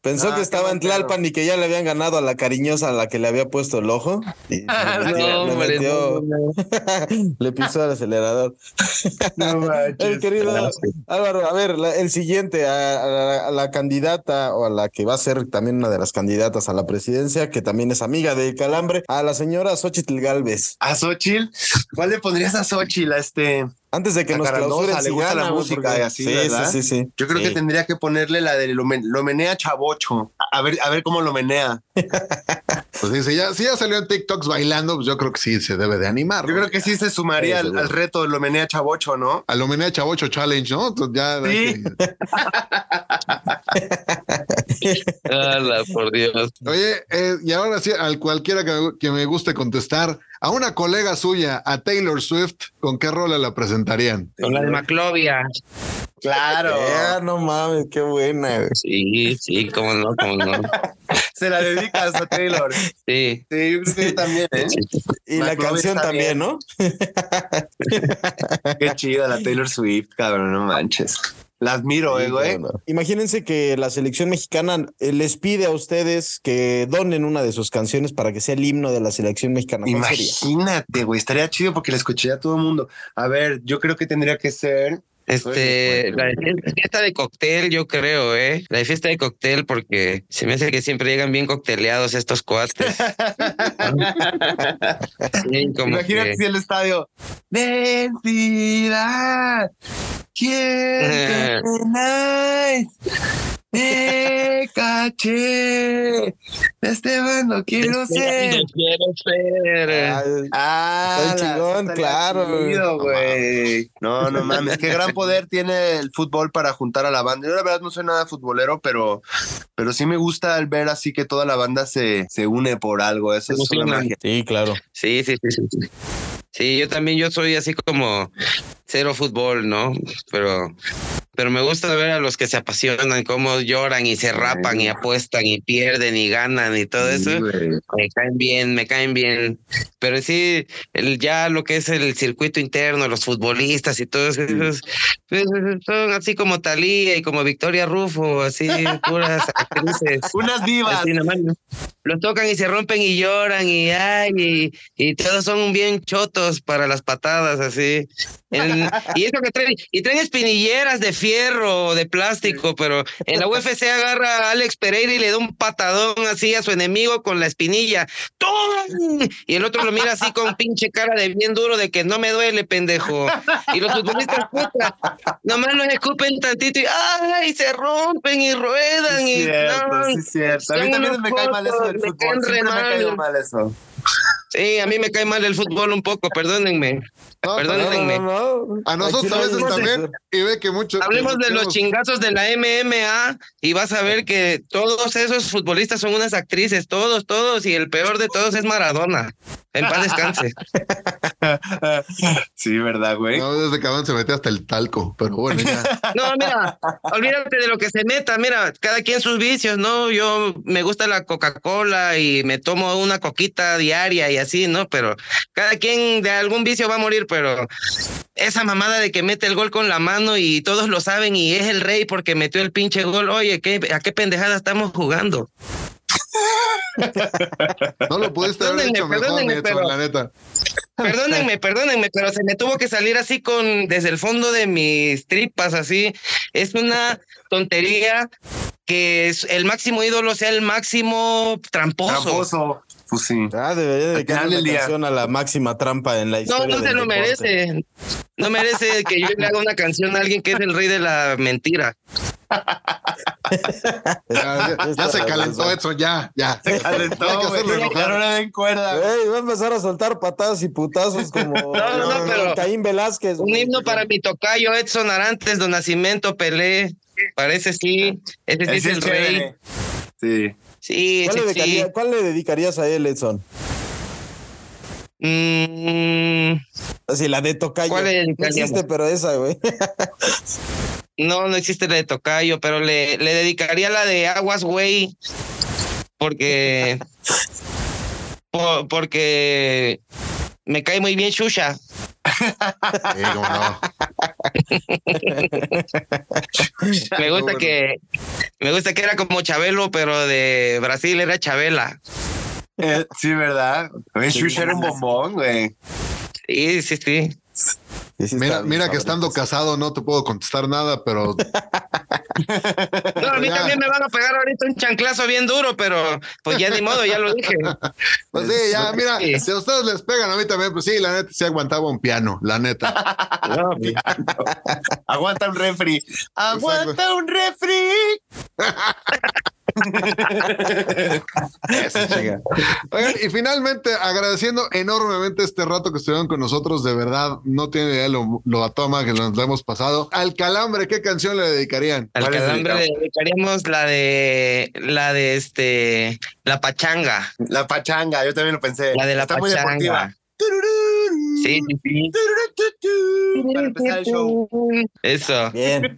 Pensó Ah, que estaba en. Tlalpan y que ya le habían ganado a la cariñosa a la que le había puesto el ojo. Y Ah, le No, metió- le hombre, metió- no, le pisó el acelerador. El querido Álvaro, a ver, la- el siguiente, a, a la, a la candidata o a la que va a ser también una de las candidatas a la presidencia, que también es amiga de Calambre, a la señora Xochitl Galvez. A Xochitl, ¿cuál le pondrías a Xochitl? A este, Antes de que A nos clausuren, le si gusta la música porque- y así, sí, ¿verdad? sí, sí, sí. yo creo que tendría que ponerle la de lo, men- lo menea chavocho. A ver, a ver cómo lo menea. Pues dice, ya, si ya salió en TikToks bailando, pues yo creo que sí se debe de animar. Yo ¿no? creo que sí se sumaría Sí, al, al reto de lo menea chavocho, ¿no? A lo menea Chavocho Challenge, ¿no? Entonces ya. Sí. Ala, por Dios. Oye, eh, y ahora sí, al cualquiera que, que me guste contestar, a una colega suya, a Taylor Swift, ¿con qué rola la presentarían? Con la de Maclovia. Claro. Ya, no mames, qué buena. Sí, sí, cómo no, cómo no. Se la dedicas a Taylor. Sí. Sí, yo creo que también, ¿eh? Y la canción también, bien. ¿no? Qué chida la Taylor Swift, cabrón, no manches. La admiro, eh, Sí, güey. cómo no. Imagínense que la selección mexicana eh, les pide a ustedes que donen una de sus canciones para que sea el himno de la selección mexicana. Imagínate, güey, estaría chido porque la escuché a todo el mundo. A ver, yo creo que tendría que ser. Este, la de fiesta de cóctel, yo creo, ¿eh? La de fiesta de cóctel, porque se me hace que siempre llegan bien cocteleados estos cuates. Sí, como Imagínate que- si el estadio. Densidad. Quiero nice. Me caché. Esteban, no quiero ser. No quiero ser. Ah, chingón, claro, chido. No, no mames, qué gran poder tiene el fútbol para juntar a la banda. Yo la verdad no soy nada futbolero, pero, pero sí me gusta el ver así que toda la banda se, se une por algo. Eso es una magia. Sí, claro. Sí, sí, sí, sí. Sí. Yo también, yo soy así como cero fútbol, ¿no? Pero, pero me gusta ver a los que se apasionan, cómo lloran y se rapan y apuestan y pierden y ganan y todo eso. Me caen bien, me caen bien. Pero sí, el, ya lo que es el circuito interno, los futbolistas y todos esos, pues, son así como Talía y como Victoria Rufo, así puras actrices. Unas divas. Nomás, ¿no? Los tocan y se rompen y lloran y ay, y, y todos son bien chotos para las patadas, así. En- y eso que traen, y traen espinilleras de fierro o de plástico, pero en la UFC agarra a Alex Pereira y le da un patadón así a su enemigo con la espinilla. ¡Tum! Y el otro lo mira así con pinche cara de bien duro de que no me duele, pendejo. Y los futbolistas, puta, nomás los escupen tantito y ¡ay! se rompen y ruedan Sí, y cierto, no, sí, cierto. A mí también me cae mal eso del me fútbol. Siempre me caído mal. mal eso. Sí, a mí me cae mal el fútbol un poco, perdónenme. No, Perdónenme. A nosotros a veces de- también, y ve que mucho. Hablemos que de los muchos- chingazos de la MMA y vas a ver que todos esos futbolistas son unas actrices, todos, todos, y el peor de todos es Maradona. En paz descanse. Sí, ¿verdad, güey? No, desde cabrón se mete hasta el talco, pero bueno, ya. No, mira, olvídate de lo que se meta, mira, cada quien sus vicios, ¿no? Yo me gusta la Coca-Cola y me tomo una coquita diaria y así, ¿no? Pero cada quien de algún vicio va a morir, pero esa mamada de que mete el gol con la mano y todos lo saben y es el rey porque metió el pinche gol, oye, ¿qué, ¿a qué pendejada estamos jugando? No lo pudiste haber Perdónenme, hecho mejor, Edson, pero- la neta. Perdónenme, perdónenme, pero se me tuvo que salir así con desde el fondo de mis tripas, así. Es una tontería que es- el máximo ídolo sea el máximo tramposo. Tramposo. Pues sí. Ah, debería dedicar una canción a la máxima trampa en la No, historia. no se del lo deporte. merece. No merece que yo le haga una canción a alguien que es el rey de la mentira. Ya, ya- ya se calentó Edson, ya, ya. Se calentó, Hay que güey. hacerlo enojar. Ya no le den cuerda. va a empezar a soltar patadas y putazos como no, no, pero- Caín Velázquez. Un güey. himno para mi tocayo Edson Arantes, Don Nacimiento, Pelé. Parece sí. Ese sí es el es rey. Sí. Sí, ¿Cuál, le ese sí. cuál le dedicarías a él, Edson? Mm, Así, la de Tocayo. ¿Cuál le no existe, pero esa, güey. No, no existe la de Tocayo, pero le, le dedicaría la de Aguas, güey. Porque. po- porque me cae muy bien Shusha. Sí, cómo no. Me gusta bueno. que. Me gusta que era como Chabelo, pero de Brasil era Chabela. Eh, sí, ¿verdad? Oye, Shush era un bombón, güey. Sí, sí, sí. Sí, sí, Mira, mira que estando casado no te puedo contestar nada, pero No, a mí Ya. también me van a pegar ahorita un chanclazo bien duro, pero pues ya ni modo, ya lo dije. pues sí, ya, mira, Sí. si a ustedes les pegan a mí también, pues sí, la neta sí aguantaba un piano, la neta. No, Aguanta un refri. Aguanta un refri. Eso, chinga. Oigan, y finalmente agradeciendo enormemente este rato que estuvieron con nosotros, de verdad, no tiene idea lo, lo a toma que nos lo hemos pasado. Al calambre, ¿qué canción le dedicarían? Al ¿Cuál es el calambre le dedicaríamos la de la de este la pachanga. La pachanga, yo también lo pensé. La de la Está muy deportiva. pachanga. Sí. Para empezar el show. Eso. Bien.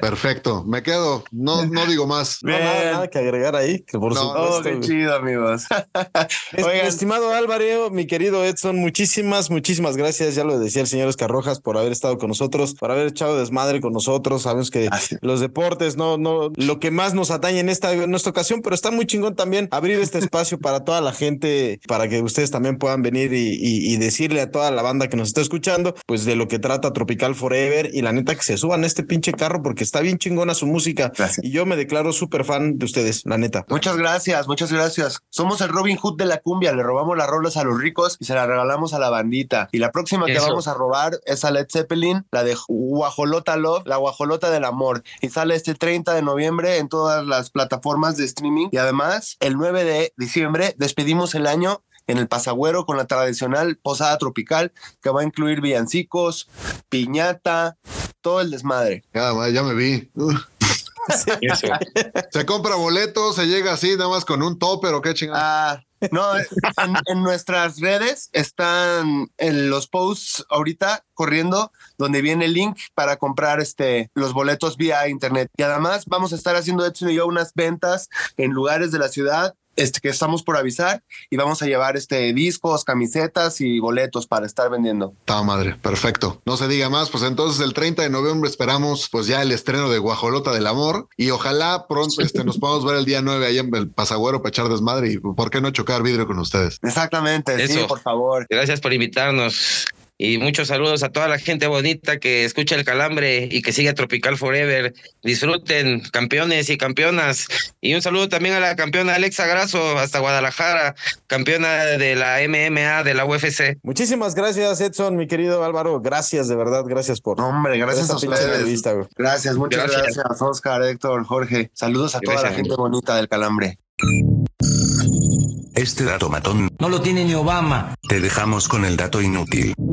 Perfecto, me quedo, no, no digo más. No, nada, que agregar ahí, que por supuesto. Oh, qué chido, amigos. Estimado Álvaro, mi querido Edson, muchísimas, muchísimas gracias. Ya lo decía el señor Oscar Rojas por haber estado con nosotros, por haber echado desmadre con nosotros. Sabemos que los deportes no, no, lo que más nos atañe en esta, en ocasión, pero está muy chingón también abrir este espacio para toda la gente, para que ustedes también puedan venir y, y decirle a toda la banda que nos está escuchando, pues de lo que trata Tropical Forever y la neta que se suban a este pinche carro porque está bien chingona su música. Y yo me declaro súper fan de ustedes, la neta. Muchas gracias, muchas gracias. Somos el Robin Hood de la cumbia, le robamos las rolas a los ricos y se las regalamos a la bandita. Y la próxima que Eso. vamos a robar es a Led Zeppelin, la de Guajolota Love, la Guajolota del Amor. Y sale este 30 de noviembre en todas las plataformas de streaming. Y además, el 9 de diciembre despedimos el año en el Pasagüero con la tradicional posada tropical que va a incluir villancicos, piñata, todo el desmadre. Ya, ya me vi. Se compra boletos, se llega así, nada más con un topper o qué chingada. Ah, no, en, en nuestras redes están en los posts ahorita corriendo donde viene el link para comprar este los boletos vía internet. Y además vamos a estar haciendo Edson y yo unas ventas en lugares de la ciudad este, que estamos por avisar y vamos a llevar este discos, camisetas y boletos para estar vendiendo. Está madre, perfecto. No se diga más, pues entonces el 30 de noviembre esperamos pues ya el estreno de Guajolota del Amor y ojalá pronto este, nos podamos ver el día 9 ahí en el Pasagüero para echar desmadre y por qué no chocar vidrio con ustedes. Exactamente, sí, por favor. Gracias por invitarnos. Y muchos saludos a toda la gente bonita que escucha el calambre y que sigue a Tropical Forever. Disfruten, campeones y campeonas. Y un saludo también a la campeona Alexa Grasso, hasta Guadalajara, campeona de la MMA de la UFC. Muchísimas gracias, Edson, mi querido Álvaro. Gracias, de verdad, gracias por. Hombre, gracias por a ustedes. entrevista, güey. Gracias, muchas Gracias. gracias, Oscar, Héctor, Jorge. Saludos a toda la gente bonita del calambre. Este dato matón. No lo tiene ni Obama. Te dejamos con el dato inútil. Un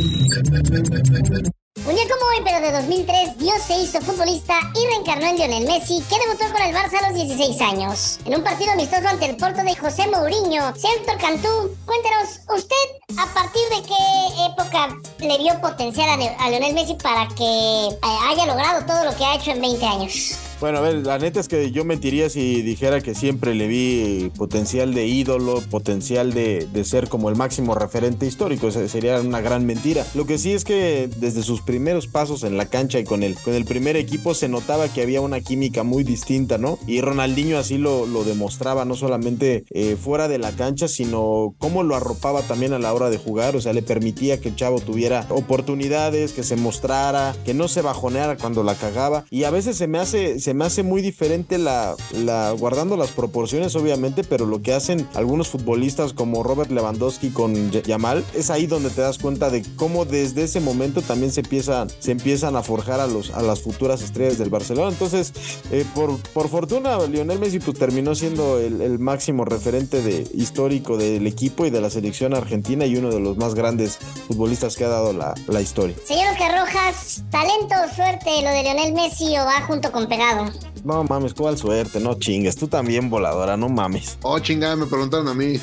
día como hoy, pero de 2003, Dios se hizo futbolista y reencarnó en Lionel Messi, que debutó con el Barça a los 16 años. En un partido amistoso ante el Porto de José Mourinho, Héctor Cantú, cuéntenos, ¿usted a partir de qué época le vio potencial a Lionel Messi para que eh, haya logrado todo lo que ha hecho en 20 años? Bueno, a ver, la neta es que yo mentiría si dijera que siempre le vi potencial de ídolo, potencial de, de ser como el máximo referente histórico. Sería una gran mentira. Lo que sí es que desde sus primeros pasos en la cancha y con el, con el primer equipo se notaba que había una química muy distinta, ¿no? Y Ronaldinho así lo, lo demostraba, no solamente eh, fuera de la cancha, sino cómo lo arropaba también a la hora de jugar. O sea, le permitía que el chavo tuviera oportunidades, que se mostrara, que no se bajoneara cuando la cagaba. Y a veces se me hace, se me hace muy diferente la, guardando las proporciones, obviamente, pero lo que hacen algunos futbolistas como Robert Lewandowski con Yamal, es ahí donde te das cuenta de cómo desde ese momento también se empiezan, se empiezan a forjar a, los, a las futuras estrellas del Barcelona. Entonces, eh, por, por fortuna, Lionel Messi pues, terminó siendo el, máximo referente de, histórico del equipo y de la selección argentina y uno de los más grandes futbolistas que ha dado la, la historia. Señor Oscar Rojas, talento suerte lo de Lionel Messi o va junto con pegado. No mames, cuál suerte, no chingues. Tú también, voladora, no mames. Oh, chingada, me preguntaron a mí.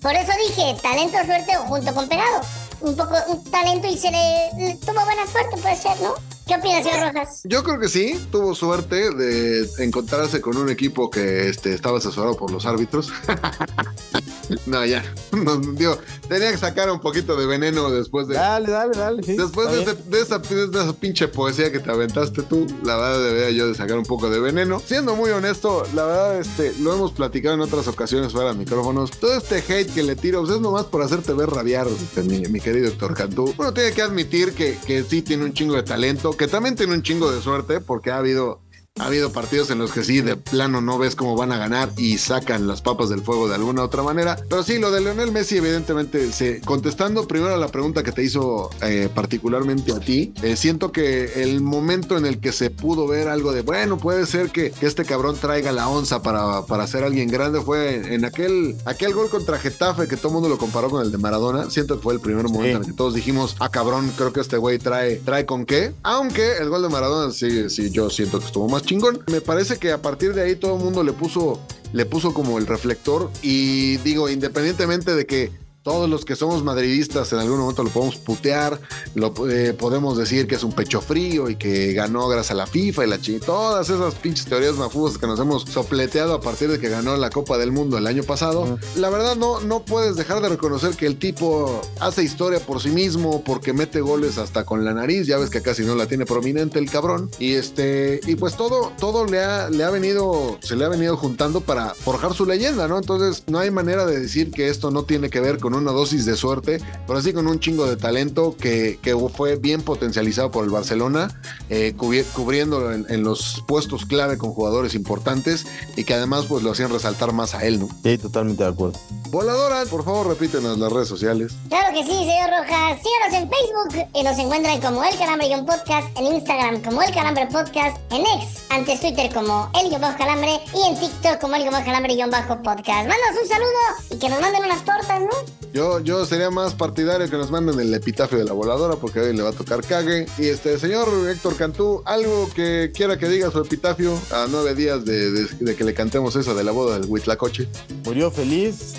Por eso dije, talento suerte o junto con pegado. Un poco, un talento y se le, le tuvo buena suerte, puede ser, ¿no? ¿Qué opina, señor Rojas? Yo creo que sí, tuvo suerte de encontrarse con un equipo que este, estaba asesorado por los árbitros. no, ya. No, digo, tenía que sacar un poquito de veneno después de. Dale, dale, dale. sí, Después de, ese- de esa, de esa pinche poesía que te aventaste tú, la verdad debería yo de sacar un poco de veneno. Siendo muy honesto, la verdad, este, lo hemos platicado en otras ocasiones fuera de micrófonos. Todo este hate que le tiro, pues es nomás por hacerte ver rabiar, este, mi, mi querido Héctor Cantú. Uno tiene que admitir que, que sí tiene un chingo de talento, que también tiene un chingo de suerte, porque ha habido ha habido partidos en los que sí, de plano no ves cómo van a ganar y sacan las papas del fuego de alguna otra manera. Pero sí, lo de Leonel Messi, evidentemente, se, contestando primero a la pregunta que te hizo eh, particularmente a ti, eh, siento que el momento en el que se pudo ver algo de, bueno, puede ser que, que este cabrón traiga la onza para, para ser alguien grande fue en, en aquel, aquel gol contra Getafe que todo el mundo lo comparó con el de Maradona. Siento que fue el primer momento en el que todos dijimos, ah, cabrón, creo que este güey trae, trae con qué. Aunque el gol de Maradona sí, sí, yo siento que estuvo más chingón. Me parece que a partir de ahí todo el mundo le puso, le puso como el reflector. Y digo, independientemente de que todos los que somos madridistas en algún momento lo podemos putear, lo eh, podemos decir que es un pecho frío y que ganó gracias a la FIFA y la chingada. Todas esas pinches teorías mafusas que nos hemos sopleteado a partir de que ganó la Copa del Mundo el año pasado. La verdad no, no puedes dejar de reconocer que el tipo hace historia por sí mismo porque mete goles hasta con la nariz. Ya ves que casi no la tiene prominente el cabrón. Y este, y pues todo, todo le ha, le ha venido, se le ha venido juntando para forjar su leyenda, ¿no? Entonces no hay manera de decir que esto no tiene que ver con con una dosis de suerte, pero sí con un chingo de talento que, que fue bien potencializado por el Barcelona, eh, cubri- cubriéndolo en, en los puestos clave con jugadores importantes y que además pues lo hacían resaltar más a él, ¿no? Sí, totalmente de acuerdo. Voladora, por favor repítenos las redes sociales. Claro que sí, señor Rojas. Síganos en Facebook y nos encuentran como El Calambre Guión Podcast, en Instagram como El Calambre Podcast, en X, antes Twitter como El Guión Bajo Calambre y en TikTok como El Guión Bajo Calambre Guión Bajo Podcast. Mándanos un saludo y que nos manden unas tortas, ¿no? Yo, yo sería más partidario que nos manden el epitafio de la voladora porque hoy le va a tocar cague. Y este señor Héctor Cantú, algo que quiera que diga su epitafio a nueve días de, de- de que le cantemos esa de la boda del Huitlacoche. Murió feliz,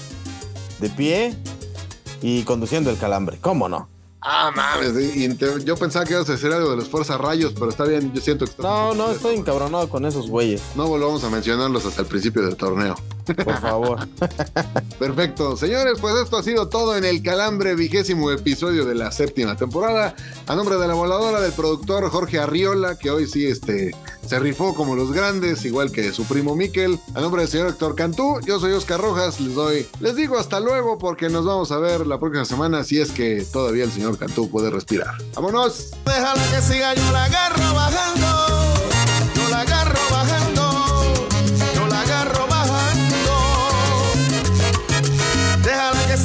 de pie y conduciendo el calambre. ¿Cómo no? Ah, mames. y- y te- yo pensaba que ibas a decir algo de los Fuerza Rayos, pero está bien, yo siento que está- No, no, estoy encabronado con esos güeyes. no volvamos a mencionarlos hasta el principio del torneo. Por favor. Perfecto. Señores, pues esto ha sido todo en el Calambre, vigésimo episodio de la séptima temporada. A nombre de la voladora, del productor Jorge Arriola, que hoy sí este, se rifó como los grandes, igual que su primo Miquel. A nombre del señor Héctor Cantú, yo soy Oscar Rojas. Les doy, les digo hasta luego porque nos vamos a ver la próxima semana si es que todavía el señor Cantú puede respirar. ¡Vámonos! Déjala que siga, yo la agarro bajando.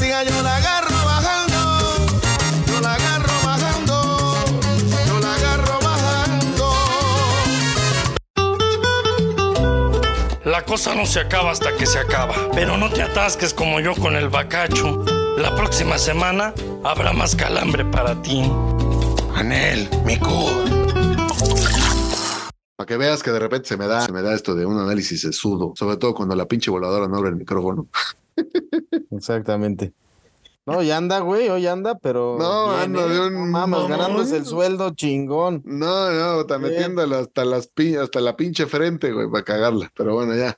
Yo la agarro bajando. Yo la agarro bajando. Yo la agarro bajando. La cosa no se acaba hasta que se acaba. Pero no te atasques como yo con el bacacho. La próxima semana habrá más calambre para ti. Anel, Mico. Para que veas que de repente se me da, se me da esto de un análisis sesudo, sobre todo cuando la pinche voladora no abre el micrófono. Exactamente. No, hoy anda, güey, hoy anda, pero. No, anda de un mamón. ganándose el sueldo chingón. No, no, está Sí. metiéndolo hasta las hasta la pinche frente, güey, para cagarla. Pero bueno, ya.